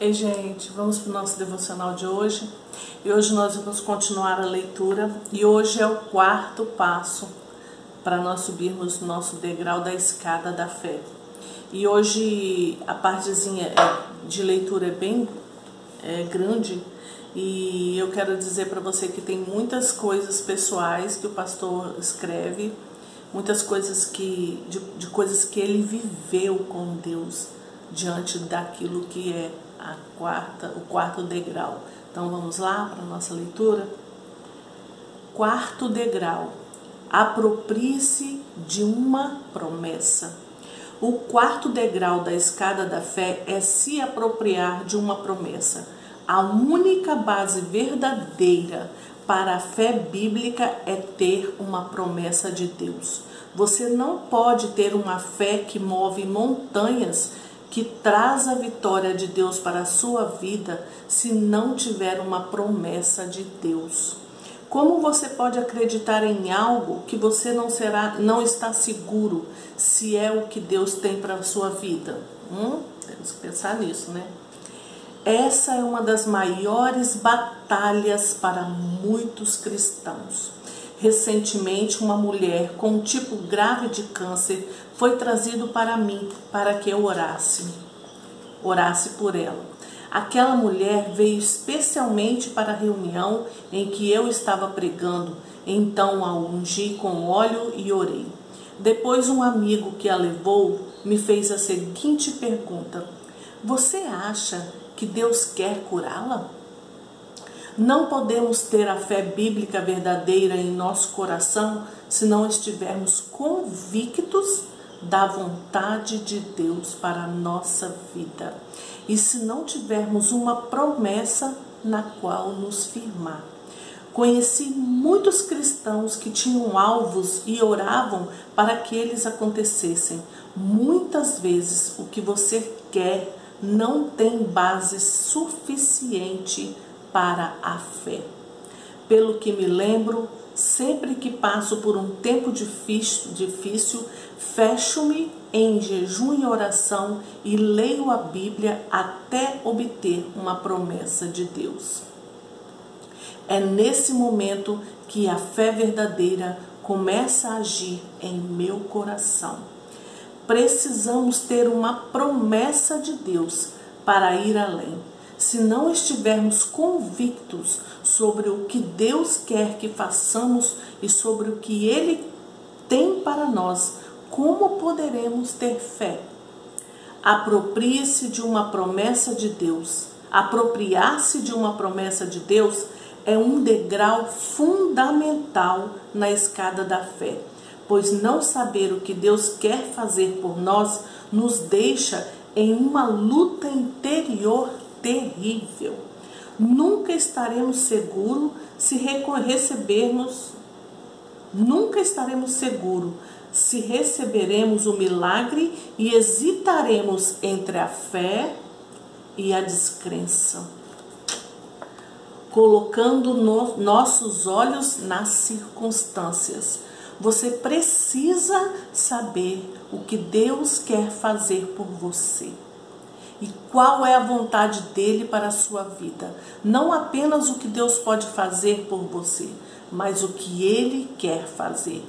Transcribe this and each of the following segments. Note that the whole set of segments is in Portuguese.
Ei, gente, vamos para o nosso devocional de hoje. E hoje nós vamos continuar a leitura. E hoje é o quarto passo para nós subirmos nosso degrau da escada da fé. E hoje a partezinha é, de leitura é bem é, grande. E eu quero dizer para você que tem muitas coisas pessoais que o pastor escreve, muitas coisas que de, de coisas que ele viveu com Deus diante daquilo que é a quarta, o quarto degrau. Então vamos lá para a nossa leitura. Quarto degrau. Aproprie-se de uma promessa. O quarto degrau da escada da fé é se apropriar de uma promessa. A única base verdadeira para a fé bíblica é ter uma promessa de Deus. Você não pode ter uma fé que move montanhas que traz a vitória de Deus para a sua vida se não tiver uma promessa de Deus. Como você pode acreditar em algo que você não será, não está seguro se é o que Deus tem para a sua vida? Hum? Temos que pensar nisso, né? Essa é uma das maiores batalhas para muitos cristãos. Recentemente, uma mulher com um tipo grave de câncer foi trazido para mim para que eu orasse, orasse por ela. Aquela mulher veio especialmente para a reunião em que eu estava pregando, então a ungi com óleo e orei. Depois, um amigo que a levou me fez a seguinte pergunta: Você acha que Deus quer curá-la? Não podemos ter a fé bíblica verdadeira em nosso coração se não estivermos convictos da vontade de Deus para a nossa vida e se não tivermos uma promessa na qual nos firmar. Conheci muitos cristãos que tinham alvos e oravam para que eles acontecessem. Muitas vezes o que você quer não tem base suficiente para a fé. Pelo que me lembro, sempre que passo por um tempo difícil, fecho-me em jejum e oração e leio a Bíblia até obter uma promessa de Deus. É nesse momento que a fé verdadeira começa a agir em meu coração. Precisamos ter uma promessa de Deus para ir além se não estivermos convictos sobre o que Deus quer que façamos e sobre o que Ele tem para nós, como poderemos ter fé? Aproprie-se de uma promessa de Deus. Apropriar-se de uma promessa de Deus é um degrau fundamental na escada da fé, pois não saber o que Deus quer fazer por nós nos deixa em uma luta interior terrível. Nunca estaremos seguros se recebermos, nunca estaremos seguros se receberemos o milagre e hesitaremos entre a fé e a descrença, colocando no, nossos olhos nas circunstâncias. Você precisa saber o que Deus quer fazer por você e qual é a vontade dele para a sua vida. Não apenas o que Deus pode fazer por você, mas o que ele quer fazer.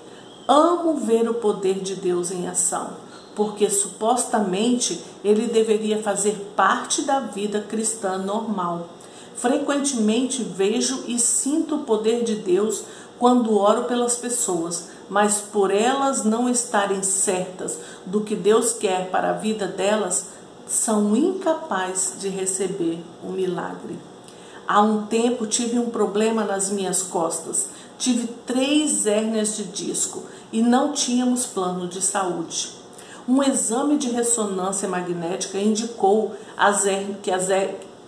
Amo ver o poder de Deus em ação, porque supostamente ele deveria fazer parte da vida cristã normal. Frequentemente vejo e sinto o poder de Deus quando oro pelas pessoas, mas por elas não estarem certas do que Deus quer para a vida delas, são incapazes de receber o milagre. Há um tempo tive um problema nas minhas costas. Tive três hérnias de disco e não tínhamos plano de saúde. Um exame de ressonância magnética indicou as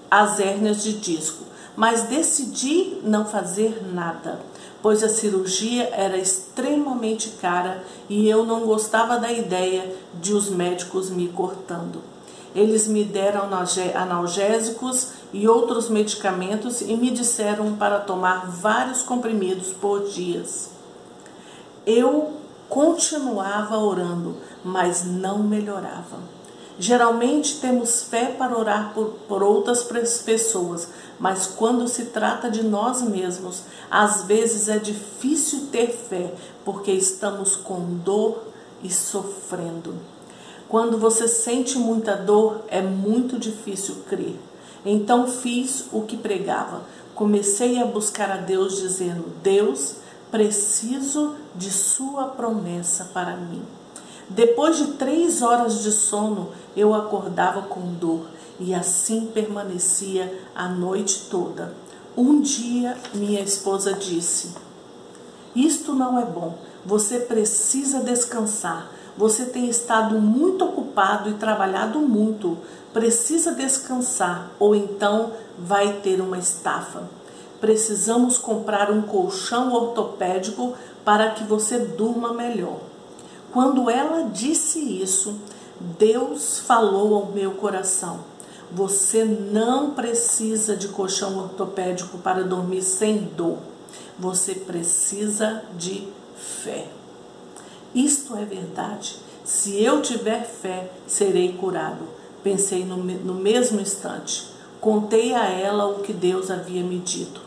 as hérnias de disco, mas decidi não fazer nada, pois a cirurgia era extremamente cara e eu não gostava da ideia de os médicos me cortando. Eles me deram analgésicos e outros medicamentos e me disseram para tomar vários comprimidos por dias. Eu continuava orando, mas não melhorava. Geralmente temos fé para orar por, por outras pessoas, mas quando se trata de nós mesmos, às vezes é difícil ter fé porque estamos com dor e sofrendo. Quando você sente muita dor, é muito difícil crer. Então fiz o que pregava. Comecei a buscar a Deus, dizendo: Deus, preciso de Sua promessa para mim. Depois de três horas de sono, eu acordava com dor e assim permanecia a noite toda. Um dia, minha esposa disse: Isto não é bom, você precisa descansar. Você tem estado muito ocupado e trabalhado muito. Precisa descansar ou então vai ter uma estafa. Precisamos comprar um colchão ortopédico para que você durma melhor. Quando ela disse isso, Deus falou ao meu coração. Você não precisa de colchão ortopédico para dormir sem dor. Você precisa de fé. Isto é verdade. Se eu tiver fé, serei curado. Pensei no, no mesmo instante. Contei a ela o que Deus havia me dito.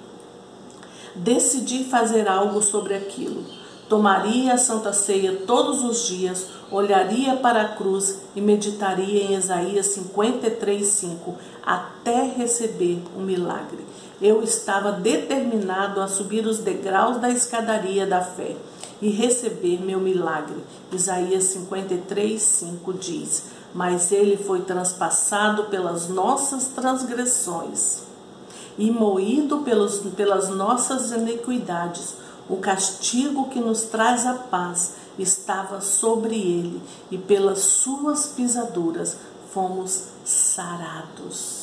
Decidi fazer algo sobre aquilo. Tomaria a Santa Ceia todos os dias, olharia para a cruz e meditaria em Isaías 53, 5, até receber um milagre. Eu estava determinado a subir os degraus da escadaria da fé e receber meu milagre. Isaías 53, 5 diz: Mas ele foi transpassado pelas nossas transgressões e moído pelos, pelas nossas iniquidades o castigo que nos traz a paz estava sobre ele, e pelas suas pisaduras fomos sarados.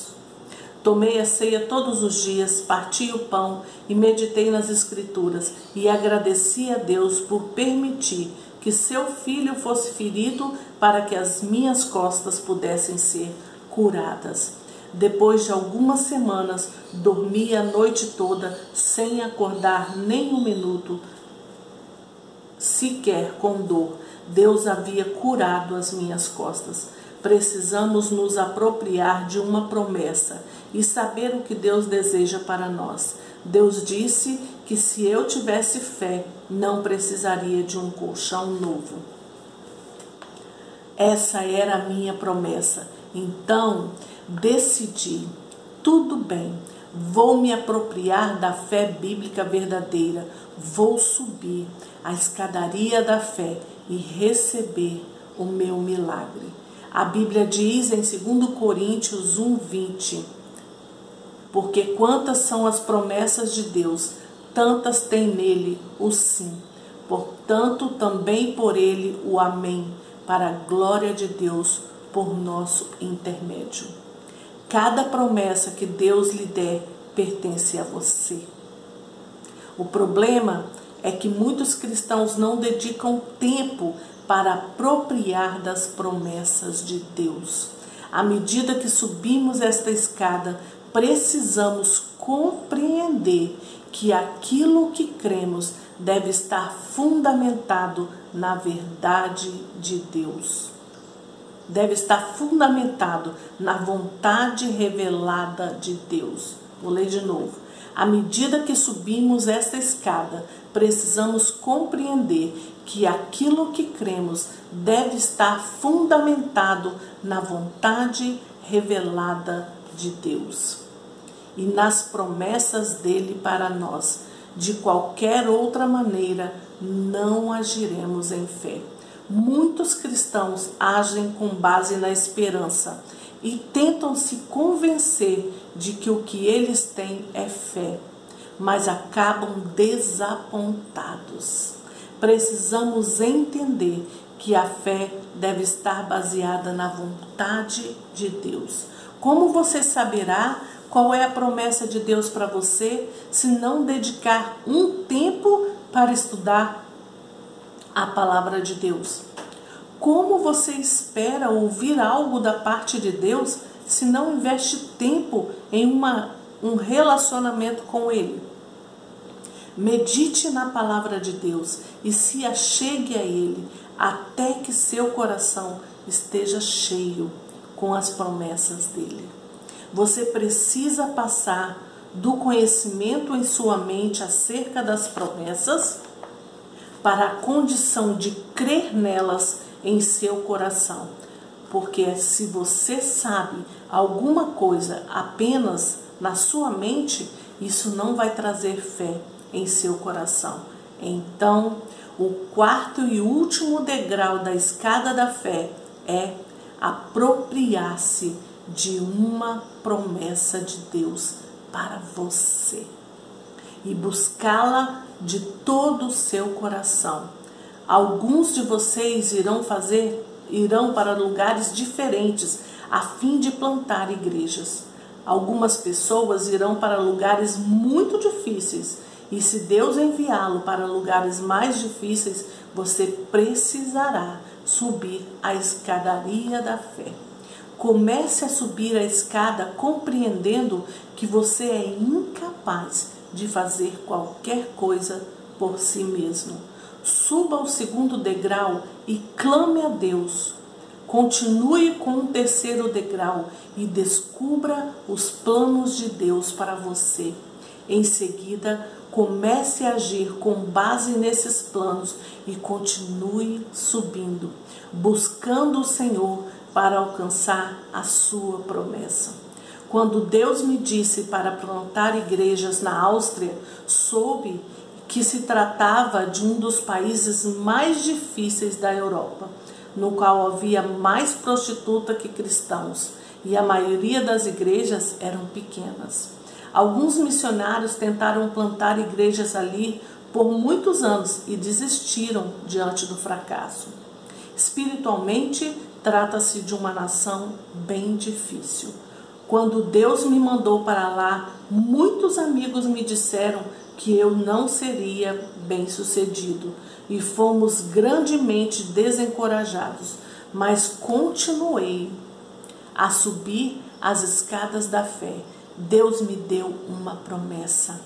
Tomei a ceia todos os dias, parti o pão e meditei nas Escrituras, e agradeci a Deus por permitir que seu filho fosse ferido para que as minhas costas pudessem ser curadas. Depois de algumas semanas, dormi a noite toda sem acordar nem um minuto, sequer com dor. Deus havia curado as minhas costas. Precisamos nos apropriar de uma promessa e saber o que Deus deseja para nós. Deus disse que se eu tivesse fé, não precisaria de um colchão novo. Essa era a minha promessa. Então, decidi, tudo bem, vou me apropriar da fé bíblica verdadeira, vou subir a escadaria da fé e receber o meu milagre. A Bíblia diz em 2 Coríntios 1:20, porque quantas são as promessas de Deus, tantas tem nele o sim. Portanto, também por ele o amém, para a glória de Deus por nosso intermédio. Cada promessa que Deus lhe der pertence a você. O problema é que muitos cristãos não dedicam tempo para apropriar das promessas de Deus. À medida que subimos esta escada, precisamos compreender que aquilo que cremos deve estar fundamentado na verdade de Deus deve estar fundamentado na vontade revelada de Deus. Vou ler de novo. À medida que subimos esta escada, precisamos compreender que aquilo que cremos deve estar fundamentado na vontade revelada de Deus e nas promessas dele para nós. De qualquer outra maneira, não agiremos em fé. Muitos cristãos agem com base na esperança e tentam se convencer de que o que eles têm é fé, mas acabam desapontados. Precisamos entender que a fé deve estar baseada na vontade de Deus. Como você saberá qual é a promessa de Deus para você se não dedicar um tempo para estudar a palavra de Deus. Como você espera ouvir algo da parte de Deus se não investe tempo em uma, um relacionamento com Ele? Medite na palavra de Deus e se achegue a Ele até que seu coração esteja cheio. Com as promessas dele. Você precisa passar do conhecimento em sua mente acerca das promessas para a condição de crer nelas em seu coração. Porque se você sabe alguma coisa apenas na sua mente, isso não vai trazer fé em seu coração. Então, o quarto e último degrau da escada da fé é apropriar-se de uma promessa de Deus para você e buscá-la de todo o seu coração. Alguns de vocês irão fazer, irão para lugares diferentes a fim de plantar igrejas. Algumas pessoas irão para lugares muito difíceis e se Deus enviá-lo para lugares mais difíceis, você precisará subir a escadaria da fé. Comece a subir a escada compreendendo que você é incapaz de fazer qualquer coisa por si mesmo. Suba ao segundo degrau e clame a Deus. Continue com o terceiro degrau e descubra os planos de Deus para você. Em seguida, comece a agir com base nesses planos e continue subindo, buscando o Senhor para alcançar a sua promessa. Quando Deus me disse para plantar igrejas na Áustria, soube que se tratava de um dos países mais difíceis da Europa, no qual havia mais prostituta que cristãos, e a maioria das igrejas eram pequenas. Alguns missionários tentaram plantar igrejas ali por muitos anos e desistiram diante do fracasso. Espiritualmente, Trata-se de uma nação bem difícil. Quando Deus me mandou para lá, muitos amigos me disseram que eu não seria bem-sucedido e fomos grandemente desencorajados, mas continuei a subir as escadas da fé. Deus me deu uma promessa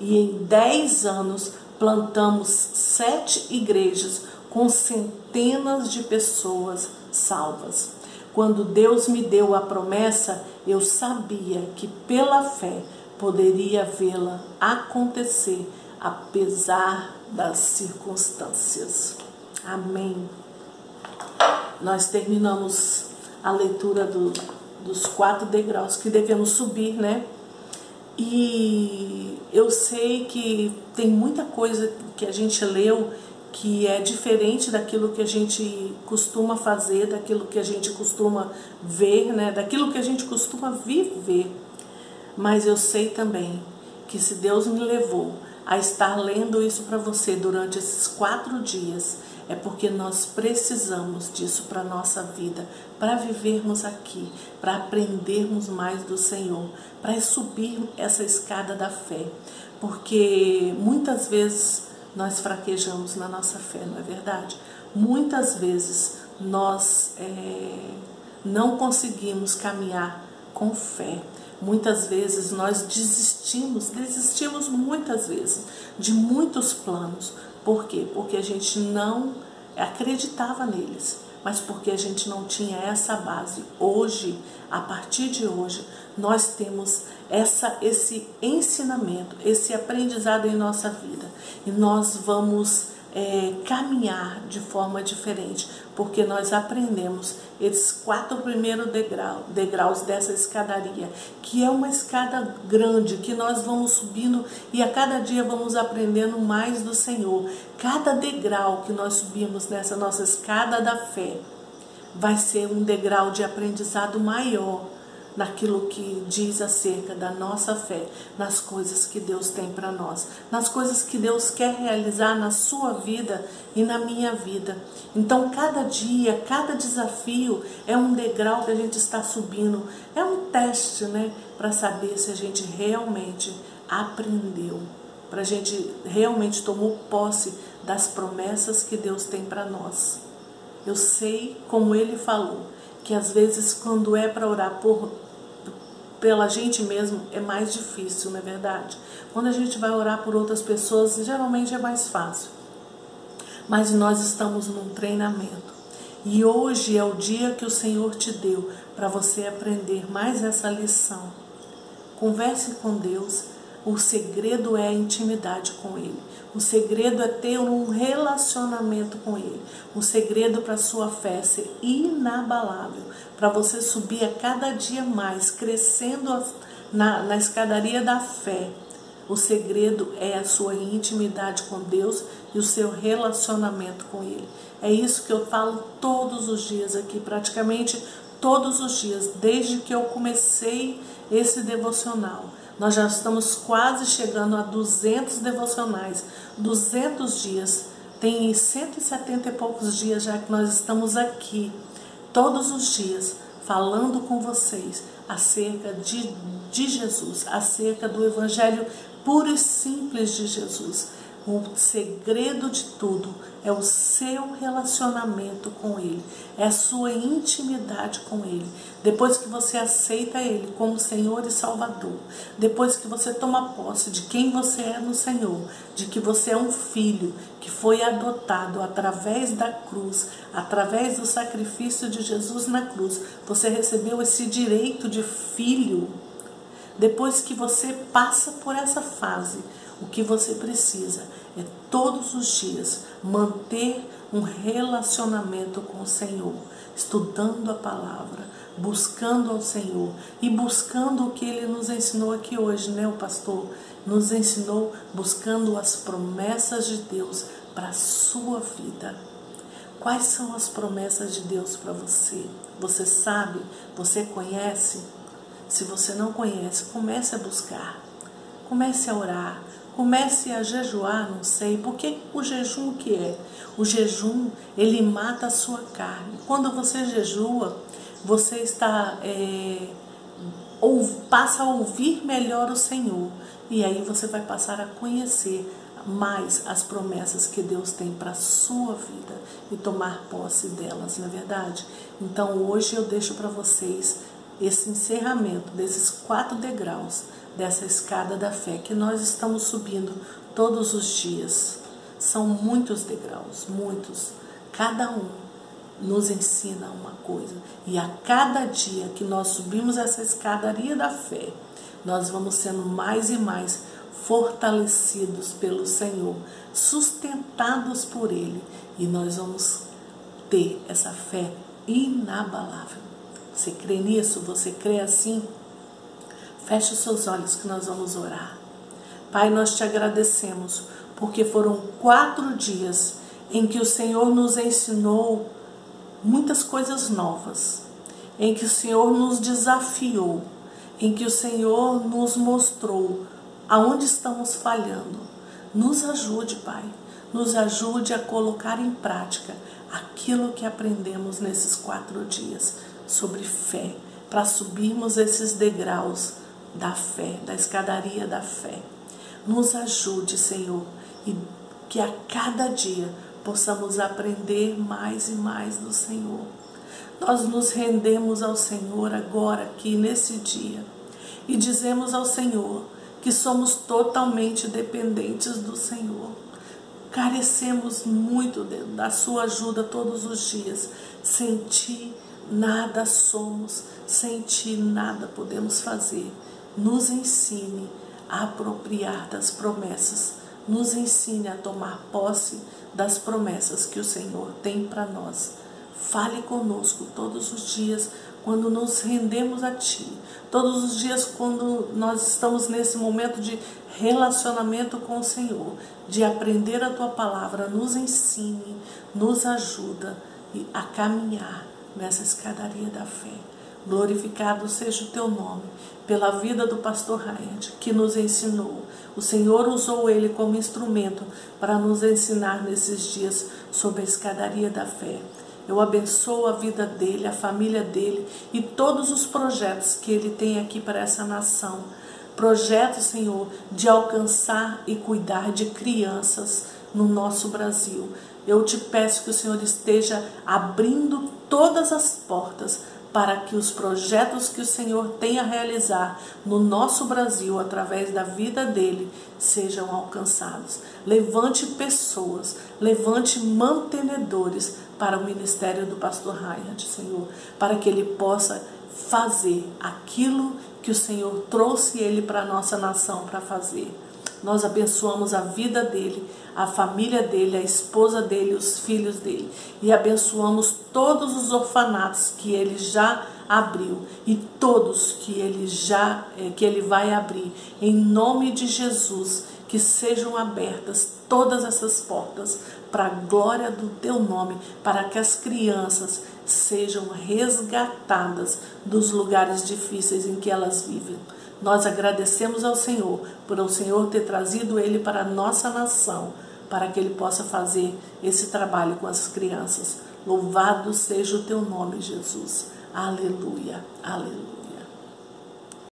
e em dez anos plantamos sete igrejas com centenas de pessoas salvas. Quando Deus me deu a promessa, eu sabia que pela fé poderia vê-la acontecer, apesar das circunstâncias. Amém. Nós terminamos a leitura do, dos quatro degraus que devemos subir, né? E eu sei que tem muita coisa que a gente leu que é diferente daquilo que a gente costuma fazer, daquilo que a gente costuma ver, né? daquilo que a gente costuma viver. Mas eu sei também que se Deus me levou a estar lendo isso para você durante esses quatro dias, é porque nós precisamos disso para a nossa vida, para vivermos aqui, para aprendermos mais do Senhor, para subir essa escada da fé. Porque muitas vezes nós fraquejamos na nossa fé, não é verdade? Muitas vezes nós é, não conseguimos caminhar com fé. Muitas vezes nós desistimos, desistimos muitas vezes de muitos planos. Por quê? Porque a gente não acreditava neles mas porque a gente não tinha essa base. Hoje, a partir de hoje, nós temos essa, esse ensinamento, esse aprendizado em nossa vida e nós vamos é, caminhar de forma diferente, porque nós aprendemos esses quatro primeiros degrau, degraus dessa escadaria, que é uma escada grande, que nós vamos subindo e a cada dia vamos aprendendo mais do Senhor. Cada degrau que nós subimos nessa nossa escada da fé vai ser um degrau de aprendizado maior naquilo que diz acerca da nossa fé, nas coisas que Deus tem para nós, nas coisas que Deus quer realizar na sua vida e na minha vida. Então, cada dia, cada desafio é um degrau que a gente está subindo, é um teste, né, para saber se a gente realmente aprendeu, para a gente realmente tomou posse das promessas que Deus tem para nós. Eu sei, como ele falou, que às vezes quando é para orar por pela gente mesmo é mais difícil, não é verdade? Quando a gente vai orar por outras pessoas, geralmente é mais fácil. Mas nós estamos num treinamento. E hoje é o dia que o Senhor te deu para você aprender mais essa lição. Converse com Deus. O segredo é a intimidade com Ele. O segredo é ter um relacionamento com Ele. O segredo para sua fé ser inabalável, para você subir a cada dia mais, crescendo na, na escadaria da fé. O segredo é a sua intimidade com Deus e o seu relacionamento com Ele. É isso que eu falo todos os dias aqui, praticamente todos os dias, desde que eu comecei esse devocional. Nós já estamos quase chegando a 200 devocionais, 200 dias. Tem 170 e poucos dias já que nós estamos aqui, todos os dias, falando com vocês acerca de, de Jesus, acerca do Evangelho puro e simples de Jesus. O segredo de tudo é o seu relacionamento com Ele, é a sua intimidade com Ele. Depois que você aceita Ele como Senhor e Salvador, depois que você toma posse de quem você é no Senhor, de que você é um filho que foi adotado através da cruz, através do sacrifício de Jesus na cruz, você recebeu esse direito de filho. Depois que você passa por essa fase, o que você precisa é todos os dias manter um relacionamento com o Senhor, estudando a palavra, buscando ao Senhor e buscando o que ele nos ensinou aqui hoje, né, o pastor? Nos ensinou buscando as promessas de Deus para a sua vida. Quais são as promessas de Deus para você? Você sabe? Você conhece? Se você não conhece, comece a buscar. Comece a orar, Comece a jejuar, não sei, porque o jejum que é? O jejum, ele mata a sua carne. Quando você jejua, você está é, ou passa a ouvir melhor o Senhor. E aí você vai passar a conhecer mais as promessas que Deus tem para a sua vida e tomar posse delas, não é verdade? Então hoje eu deixo para vocês esse encerramento desses quatro degraus dessa escada da fé que nós estamos subindo todos os dias. São muitos degraus, muitos. Cada um nos ensina uma coisa. E a cada dia que nós subimos essa escadaria da fé, nós vamos sendo mais e mais fortalecidos pelo Senhor, sustentados por Ele, e nós vamos ter essa fé inabalável. Você crê nisso? Você crê assim? Feche os seus olhos que nós vamos orar. Pai, nós te agradecemos porque foram quatro dias em que o Senhor nos ensinou muitas coisas novas, em que o Senhor nos desafiou, em que o Senhor nos mostrou aonde estamos falhando. Nos ajude, Pai, nos ajude a colocar em prática aquilo que aprendemos nesses quatro dias sobre fé, para subirmos esses degraus da fé, da escadaria da fé. Nos ajude, Senhor, e que a cada dia possamos aprender mais e mais do Senhor. Nós nos rendemos ao Senhor agora, aqui nesse dia, e dizemos ao Senhor que somos totalmente dependentes do Senhor. Carecemos muito da Sua ajuda todos os dias. Sem Ti, nada somos, sem Ti, nada podemos fazer nos ensine a apropriar das promessas, nos ensine a tomar posse das promessas que o Senhor tem para nós. Fale conosco todos os dias quando nos rendemos a Ti, todos os dias quando nós estamos nesse momento de relacionamento com o Senhor, de aprender a Tua palavra, nos ensine, nos ajuda a caminhar nessa escadaria da fé. Glorificado seja o teu nome pela vida do pastor Ryan, que nos ensinou. O Senhor usou ele como instrumento para nos ensinar nesses dias sobre a escadaria da fé. Eu abençoo a vida dele, a família dele e todos os projetos que ele tem aqui para essa nação. Projetos, Senhor, de alcançar e cuidar de crianças no nosso Brasil. Eu te peço que o Senhor esteja abrindo todas as portas para que os projetos que o Senhor tem a realizar no nosso Brasil através da vida dele sejam alcançados. Levante pessoas, levante mantenedores para o ministério do pastor Ryan, Senhor, para que ele possa fazer aquilo que o Senhor trouxe ele para a nossa nação para fazer. Nós abençoamos a vida dele, a família dele, a esposa dele, os filhos dele. E abençoamos todos os orfanatos que ele já abriu e todos que ele já eh, que ele vai abrir. Em nome de Jesus, que sejam abertas todas essas portas para a glória do teu nome, para que as crianças sejam resgatadas dos lugares difíceis em que elas vivem. Nós agradecemos ao Senhor por o Senhor ter trazido ele para a nossa nação, para que ele possa fazer esse trabalho com as crianças. Louvado seja o teu nome, Jesus. Aleluia, aleluia.